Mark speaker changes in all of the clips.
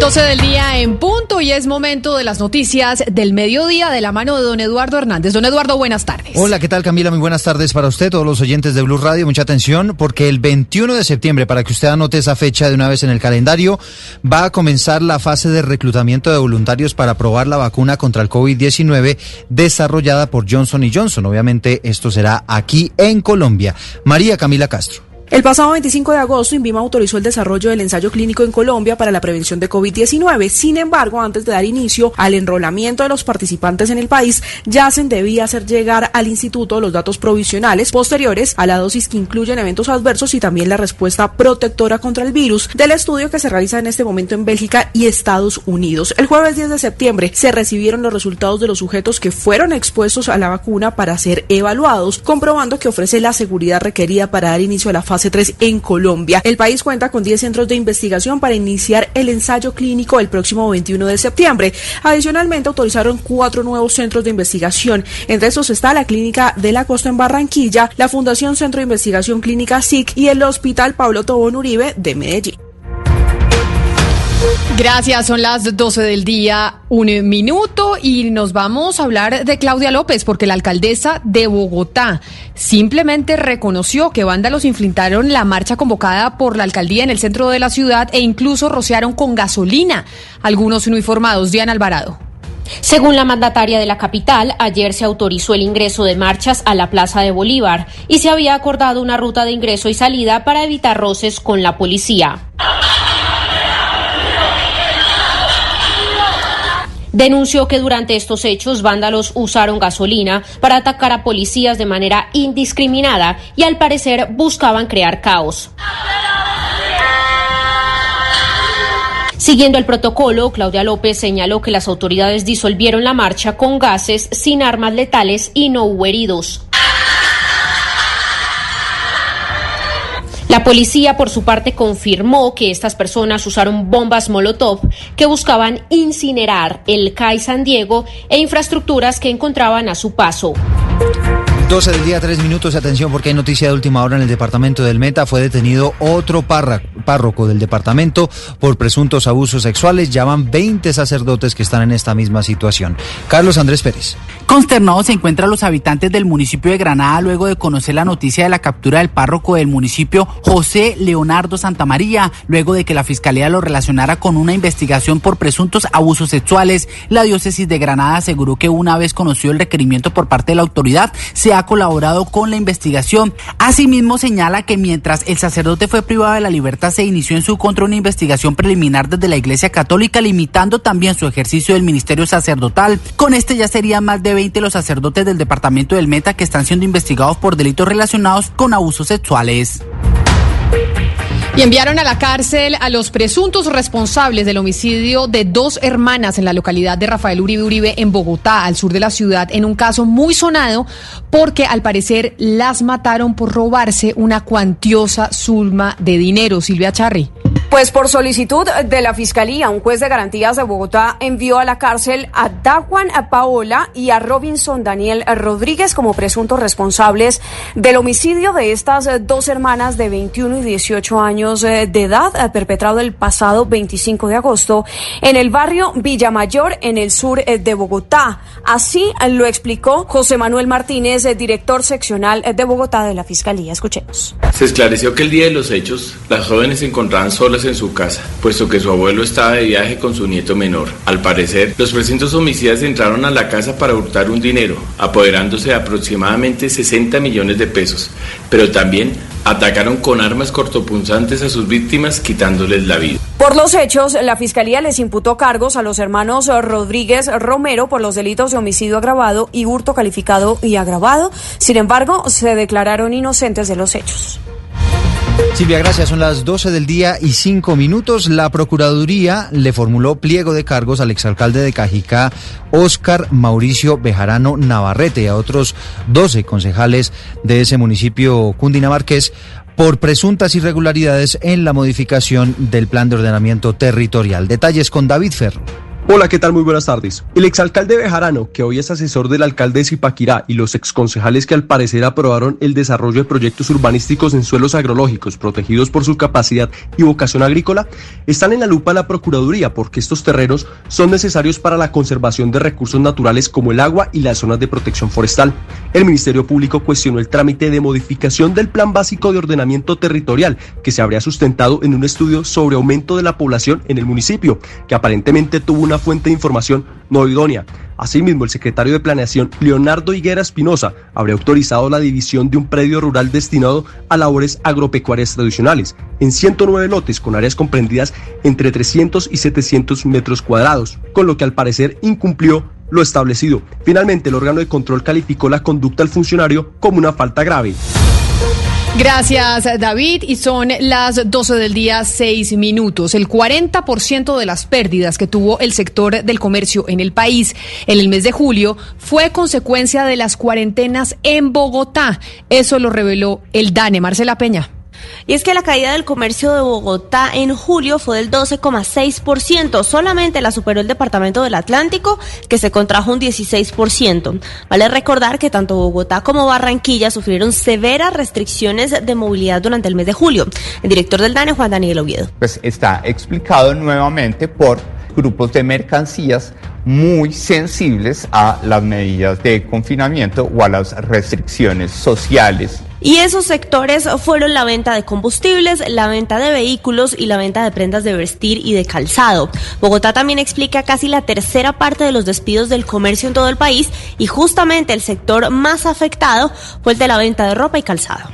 Speaker 1: 12 del día en punto y es momento de las noticias del mediodía de la mano de don Eduardo Hernández. Don Eduardo, buenas tardes.
Speaker 2: Hola, ¿qué tal Camila? Muy buenas tardes para usted, todos los oyentes de Blue Radio. Mucha atención porque el 21 de septiembre, para que usted anote esa fecha de una vez en el calendario, va a comenzar la fase de reclutamiento de voluntarios para probar la vacuna contra el COVID-19 desarrollada por Johnson Johnson. Obviamente esto será aquí en Colombia. María Camila Castro.
Speaker 3: El pasado 25 de agosto, INVIMA autorizó el desarrollo del ensayo clínico en Colombia para la prevención de COVID-19. Sin embargo, antes de dar inicio al enrolamiento de los participantes en el país, Yacen debía hacer llegar al instituto los datos provisionales posteriores a la dosis que incluyen eventos adversos y también la respuesta protectora contra el virus del estudio que se realiza en este momento en Bélgica y Estados Unidos. El jueves 10 de septiembre se recibieron los resultados de los sujetos que fueron expuestos a la vacuna para ser evaluados, comprobando que ofrece la seguridad requerida para dar inicio a la fase 3 en Colombia. El país cuenta con 10 centros de investigación para iniciar el ensayo clínico el próximo 21 de septiembre. Adicionalmente, autorizaron cuatro nuevos centros de investigación. Entre estos está la Clínica de la Costa en Barranquilla, la Fundación Centro de Investigación Clínica SIC y el Hospital Pablo Tobón Uribe de Medellín.
Speaker 1: Gracias, son las 12 del día, un minuto y nos vamos a hablar de Claudia López porque la alcaldesa de Bogotá simplemente reconoció que vándalos infiltraron la marcha convocada por la alcaldía en el centro de la ciudad e incluso rociaron con gasolina algunos uniformados. Diana Alvarado.
Speaker 4: Según la mandataria de la capital, ayer se autorizó el ingreso de marchas a la Plaza de Bolívar y se había acordado una ruta de ingreso y salida para evitar roces con la policía. Denunció que durante estos hechos vándalos usaron gasolina para atacar a policías de manera indiscriminada y al parecer buscaban crear caos. Siguiendo el protocolo, Claudia López señaló que las autoridades disolvieron la marcha con gases sin armas letales y no hubo heridos. La policía, por su parte, confirmó que estas personas usaron bombas Molotov que buscaban incinerar el CAI San Diego e infraestructuras que encontraban a su paso.
Speaker 2: 12 del día, 3 minutos. Atención, porque hay noticia de última hora en el departamento del Meta. Fue detenido otro párroco del departamento por presuntos abusos sexuales. Ya van 20 sacerdotes que están en esta misma situación. Carlos Andrés Pérez.
Speaker 5: Consternados se encuentran los habitantes del municipio de Granada luego de conocer la noticia de la captura del párroco del municipio, José Leonardo Santamaría, luego de que la fiscalía lo relacionara con una investigación por presuntos abusos sexuales. La diócesis de Granada aseguró que una vez conocido el requerimiento por parte de la autoridad, se ha colaborado con la investigación. Asimismo, señala que mientras el sacerdote fue privado de la libertad, se inició en su contra una investigación preliminar desde la Iglesia Católica, limitando también su ejercicio del ministerio sacerdotal. Con este ya serían más de 20 los sacerdotes del departamento del Meta que están siendo investigados por delitos relacionados con abusos sexuales.
Speaker 1: Y enviaron a la cárcel a los presuntos responsables del homicidio de dos hermanas en la localidad de Rafael Uribe Uribe en Bogotá, al sur de la ciudad, en un caso muy sonado porque al parecer las mataron por robarse una cuantiosa suma de dinero. Silvia Charri.
Speaker 6: Pues por solicitud de la Fiscalía, un juez de garantías de Bogotá envió a la cárcel a Dajuan Paola y a Robinson Daniel Rodríguez como presuntos responsables del homicidio de estas dos hermanas de 21 y 18 años de edad perpetrado el pasado 25 de agosto en el barrio Villamayor en el sur de Bogotá. Así lo explicó José Manuel Martínez, director seccional de Bogotá de la Fiscalía. Escuchemos.
Speaker 7: Se esclareció que el día de los hechos las jóvenes se encontraban solas en su casa, puesto que su abuelo estaba de viaje con su nieto menor. Al parecer, los presuntos homicidas entraron a la casa para hurtar un dinero, apoderándose de aproximadamente 60 millones de pesos, pero también atacaron con armas cortopunzantes a sus víctimas quitándoles la vida.
Speaker 6: Por los hechos, la Fiscalía les imputó cargos a los hermanos Rodríguez Romero por los delitos de homicidio agravado y hurto calificado y agravado. Sin embargo, se declararon inocentes de los hechos.
Speaker 2: Silvia, gracias. Son las 12 del día y 5 minutos. La Procuraduría le formuló pliego de cargos al exalcalde de Cajicá, Óscar Mauricio Bejarano Navarrete, y a otros 12 concejales de ese municipio cundinamarqués por presuntas irregularidades en la modificación del plan de ordenamiento territorial. Detalles con David Ferro.
Speaker 8: Hola, ¿qué tal? Muy buenas tardes. El exalcalde Bejarano, que hoy es asesor del alcalde de Zipaquirá, y los exconcejales que al parecer aprobaron el desarrollo de proyectos urbanísticos en suelos agrológicos protegidos por su capacidad y vocación agrícola, están en la lupa de la Procuraduría porque estos terrenos son necesarios para la conservación de recursos naturales como el agua y las zonas de protección forestal. El Ministerio Público cuestionó el trámite de modificación del Plan Básico de Ordenamiento Territorial, que se habría sustentado en un estudio sobre aumento de la población en el municipio, que aparentemente tuvo una fuente de información no idónea. Asimismo, el secretario de Planeación, Leonardo Higuera Espinosa, habría autorizado la división de un predio rural destinado a labores agropecuarias tradicionales, en 109 lotes con áreas comprendidas entre 300 y 700 metros cuadrados, con lo que al parecer incumplió lo establecido. Finalmente, el órgano de control calificó la conducta del funcionario como una falta grave.
Speaker 1: Gracias, David. Y son las 12 del día, 6 minutos. El 40% de las pérdidas que tuvo el sector del comercio en el país en el mes de julio fue consecuencia de las cuarentenas en Bogotá. Eso lo reveló el DANE. Marcela Peña.
Speaker 9: Y es que la caída del comercio de Bogotá en julio fue del 12,6%. Solamente la superó el departamento del Atlántico, que se contrajo un 16%. Vale recordar que tanto Bogotá como Barranquilla sufrieron severas restricciones de movilidad durante el mes de julio. El director del DANE, Juan Daniel Oviedo.
Speaker 10: Pues está explicado nuevamente por grupos de mercancías muy sensibles a las medidas de confinamiento o a las restricciones sociales
Speaker 9: y esos sectores fueron la venta de combustibles, la venta de vehículos y la venta de prendas de vestir y de calzado. Bogotá también explica casi la tercera parte de los despidos del comercio en todo el país y justamente el sector más afectado fue el de la venta de ropa y calzado.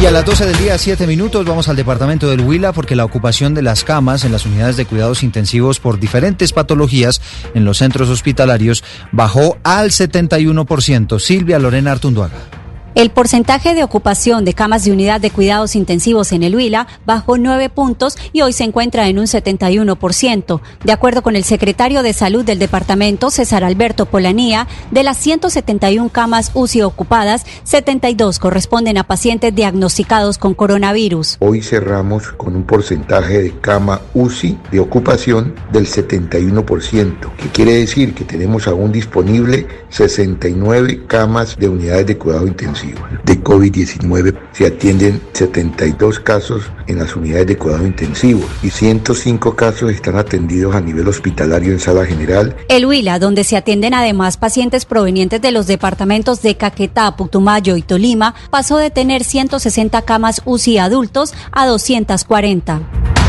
Speaker 2: Y a las 12 del día, 7 minutos, vamos al departamento del Huila porque la ocupación de las camas en las unidades de cuidados intensivos por diferentes patologías en los centros hospitalarios bajó al 71%. Silvia Lorena Artunduaga.
Speaker 11: El porcentaje de ocupación de camas de unidad de cuidados intensivos en el Huila bajó nueve puntos y hoy se encuentra en un 71%. De acuerdo con el secretario de Salud del departamento, César Alberto Polanía, de las 171 camas UCI ocupadas, 72 corresponden a pacientes diagnosticados con coronavirus.
Speaker 12: Hoy cerramos con un porcentaje de cama UCI de ocupación del 71%, que quiere decir que tenemos aún disponible 69 camas de unidades de cuidado intensivo de COVID-19 se atienden 72 casos en las unidades de cuidado intensivo y 105 casos están atendidos a nivel hospitalario en sala general.
Speaker 11: El Huila, donde se atienden además pacientes provenientes de los departamentos de Caquetá, Putumayo y Tolima, pasó de tener 160 camas UCI adultos a 240.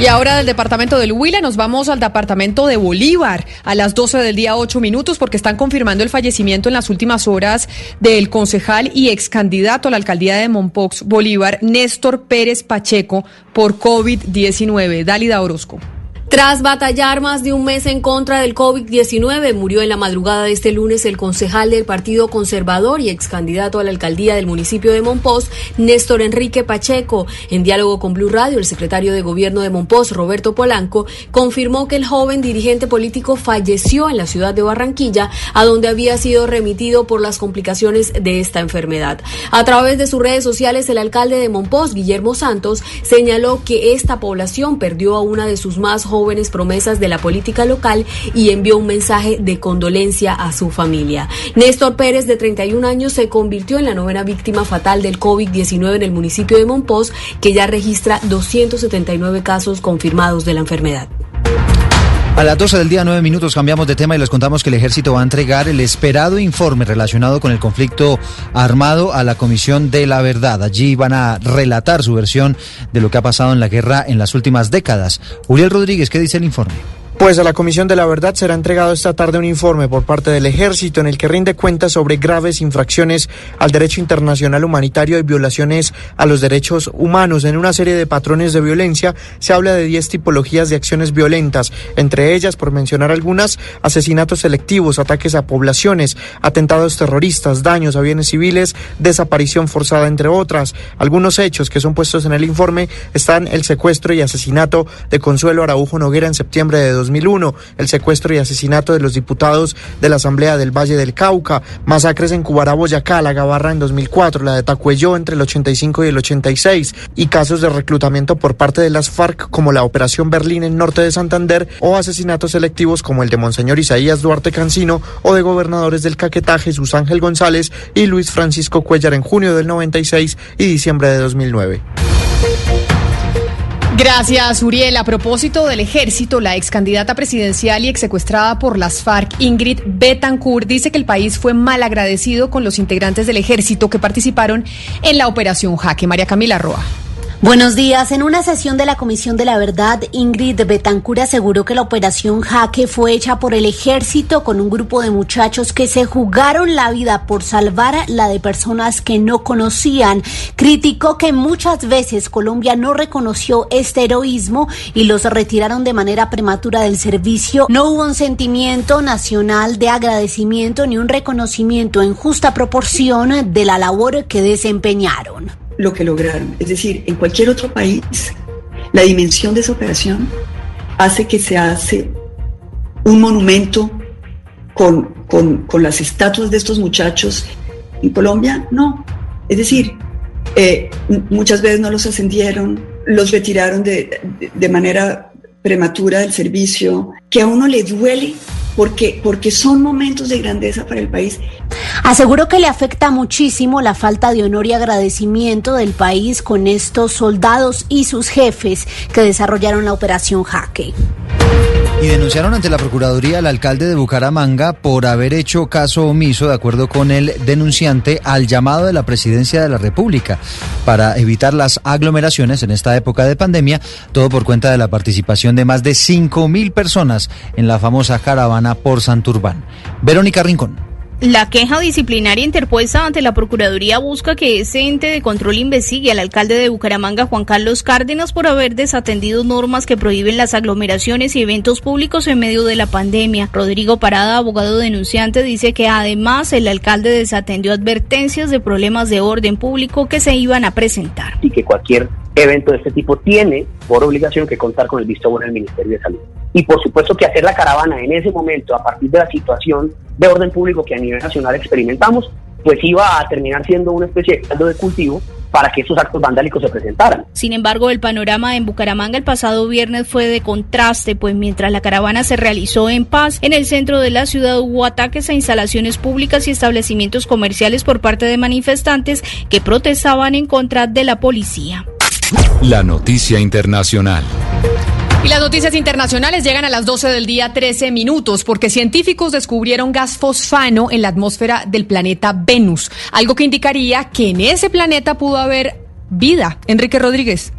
Speaker 1: Y ahora del departamento del Huila nos vamos al departamento de Bolívar a las 12 del día 8 minutos porque están confirmando el fallecimiento en las últimas horas del concejal y ex candidato a la alcaldía de Monpox Bolívar, Néstor Pérez Pacheco, por COVID-19. Dálida Orozco.
Speaker 13: Tras batallar más de un mes en contra del COVID-19, murió en la madrugada de este lunes el concejal del Partido Conservador y ex candidato a la alcaldía del municipio de Monpós, Néstor Enrique Pacheco. En diálogo con Blue Radio, el secretario de gobierno de Monpós, Roberto Polanco, confirmó que el joven dirigente político falleció en la ciudad de Barranquilla, a donde había sido remitido por las complicaciones de esta enfermedad. A través de sus redes sociales, el alcalde de Monpós, Guillermo Santos, señaló que esta población perdió a una de sus más jóvenes jóvenes promesas de la política local y envió un mensaje de condolencia a su familia. Néstor Pérez, de 31 años, se convirtió en la novena víctima fatal del COVID-19 en el municipio de Monpós, que ya registra 279 casos confirmados de la enfermedad.
Speaker 2: A las 12 del día, 9 minutos, cambiamos de tema y les contamos que el ejército va a entregar el esperado informe relacionado con el conflicto armado a la Comisión de la Verdad. Allí van a relatar su versión de lo que ha pasado en la guerra en las últimas décadas. Uriel Rodríguez, ¿qué dice el informe?
Speaker 14: Pues a la Comisión de la Verdad será entregado esta tarde un informe por parte del Ejército en el que rinde cuenta sobre graves infracciones al derecho internacional humanitario y violaciones a los derechos humanos. En una serie de patrones de violencia se habla de 10 tipologías de acciones violentas, entre ellas, por mencionar algunas, asesinatos selectivos, ataques a poblaciones, atentados terroristas, daños a bienes civiles, desaparición forzada, entre otras. Algunos hechos que son puestos en el informe están el secuestro y asesinato de Consuelo Araujo Noguera en septiembre de 2001, el secuestro y asesinato de los diputados de la Asamblea del Valle del Cauca, masacres en Cubará, Boyacá, La Gabarra en 2004, la de Tacuello entre el 85 y el 86, y casos de reclutamiento por parte de las FARC como la Operación Berlín en norte de Santander o asesinatos selectivos como el de Monseñor Isaías Duarte Cancino o de gobernadores del Caquetá Jesús Ángel González y Luis Francisco Cuellar en junio del 96 y diciembre de 2009.
Speaker 1: Gracias, Uriel. A propósito del ejército, la ex candidata presidencial y ex secuestrada por las FARC, Ingrid Betancourt, dice que el país fue mal agradecido con los integrantes del ejército que participaron en la operación Jaque. María Camila Roa.
Speaker 15: Buenos días. En una sesión de la Comisión de la Verdad, Ingrid Betancur aseguró que la operación Jaque fue hecha por el ejército con un grupo de muchachos que se jugaron la vida por salvar la de personas que no conocían. Criticó que muchas veces Colombia no reconoció este heroísmo y los retiraron de manera prematura del servicio. No hubo un sentimiento nacional de agradecimiento ni un reconocimiento en justa proporción de la labor que desempeñaron
Speaker 16: lo que lograron. Es decir, en cualquier otro país, la dimensión de esa operación hace que se hace un monumento con, con, las estatuas de estos muchachos. En Colombia, no. Es decir, eh, muchas veces no los ascendieron, los retiraron de, de manera prematura del servicio, que a uno le duele porque, porque son momentos de grandeza para el país.
Speaker 15: Aseguró que le afecta muchísimo la falta de honor y agradecimiento del país con estos soldados y sus jefes que desarrollaron la operación Jaque.
Speaker 2: Y denunciaron ante la Procuraduría al alcalde de Bucaramanga por haber hecho caso omiso, de acuerdo con el denunciante, al llamado de la Presidencia de la República para evitar las aglomeraciones en esta época de pandemia, todo por cuenta de la participación de más de 5 mil personas en la famosa caravana por Santurbán. Verónica Rincón.
Speaker 17: La queja disciplinaria interpuesta ante la Procuraduría busca que ese ente de control investigue al alcalde de Bucaramanga, Juan Carlos Cárdenas, por haber desatendido normas que prohíben las aglomeraciones y eventos públicos en medio de la pandemia. Rodrigo Parada, abogado denunciante, dice que además el alcalde desatendió advertencias de problemas de orden público que se iban a presentar.
Speaker 18: Y que cualquier evento de este tipo tiene por obligación que contar con el visto bueno del Ministerio de Salud. Y por supuesto que hacer la caravana en ese momento, a partir de la situación de orden público que a nivel nacional experimentamos, pues iba a terminar siendo una especie de caldo de cultivo para que esos actos vandálicos se presentaran.
Speaker 17: Sin embargo, el panorama en Bucaramanga el pasado viernes fue de contraste, pues mientras la caravana se realizó en paz, en el centro de la ciudad hubo ataques a instalaciones públicas y establecimientos comerciales por parte de manifestantes que protestaban en contra de la policía.
Speaker 19: La noticia internacional.
Speaker 1: Y las noticias internacionales llegan a las 12 del día 13 minutos porque científicos descubrieron gas fosfano en la atmósfera del planeta Venus, algo que indicaría que en ese planeta pudo haber vida. Enrique Rodríguez.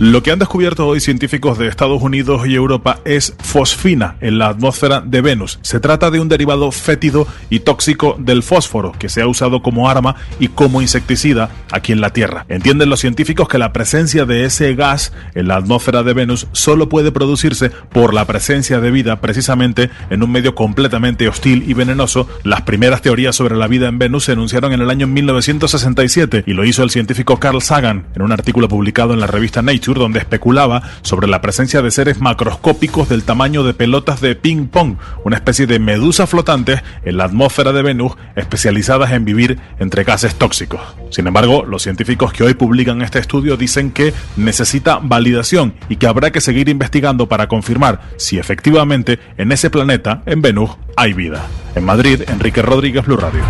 Speaker 20: Lo que han descubierto hoy científicos de Estados Unidos y Europa es fosfina en la atmósfera de Venus. Se trata de un derivado fétido y tóxico del fósforo que se ha usado como arma y como insecticida aquí en la Tierra. Entienden los científicos que la presencia de ese gas en la atmósfera de Venus solo puede producirse por la presencia de vida precisamente en un medio completamente hostil y venenoso. Las primeras teorías sobre la vida en Venus se enunciaron en el año 1967 y lo hizo el científico Carl Sagan en un artículo publicado en la revista Nature donde especulaba sobre la presencia de seres macroscópicos del tamaño de pelotas de ping pong, una especie de medusa flotantes en la atmósfera de Venus especializadas en vivir entre gases tóxicos. Sin embargo, los científicos que hoy publican este estudio dicen que necesita validación y que habrá que seguir investigando para confirmar si efectivamente en ese planeta, en Venus, hay vida. En Madrid, Enrique Rodríguez, Blue Radio.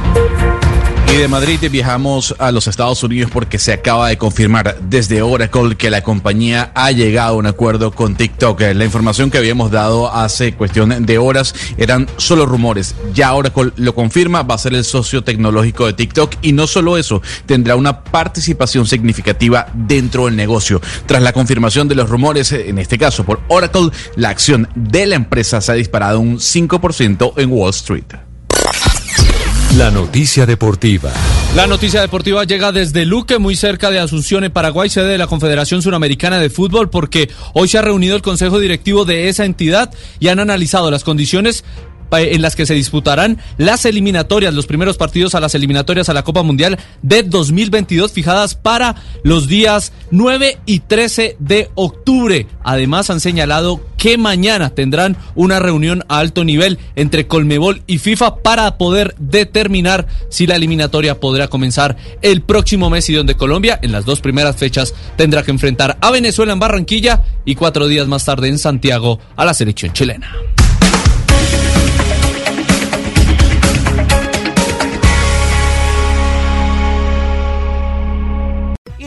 Speaker 21: Y de Madrid viajamos a los Estados Unidos porque se acaba de confirmar desde Oracle que la compañía ha llegado a un acuerdo con TikTok. La información que habíamos dado hace cuestión de horas eran solo rumores. Ya Oracle lo confirma, va a ser el socio tecnológico de TikTok y no solo eso, tendrá una participación significativa dentro del negocio. Tras la confirmación de los rumores, en este caso por Oracle, la acción de la empresa se ha disparado un 5% en Wall Street.
Speaker 22: La noticia deportiva.
Speaker 23: La noticia deportiva llega desde Luque, muy cerca de Asunción, en Paraguay, sede de la Confederación Suramericana de Fútbol, porque hoy se ha reunido el Consejo Directivo de esa entidad y han analizado las condiciones en las que se disputarán las eliminatorias, los primeros partidos a las eliminatorias a la Copa Mundial de 2022 fijadas para los días 9 y 13 de octubre. Además han señalado que mañana tendrán una reunión a alto nivel entre Colmebol y FIFA para poder determinar si la eliminatoria podrá comenzar el próximo mes y donde Colombia en las dos primeras fechas tendrá que enfrentar a Venezuela en Barranquilla y cuatro días más tarde en Santiago a la selección chilena.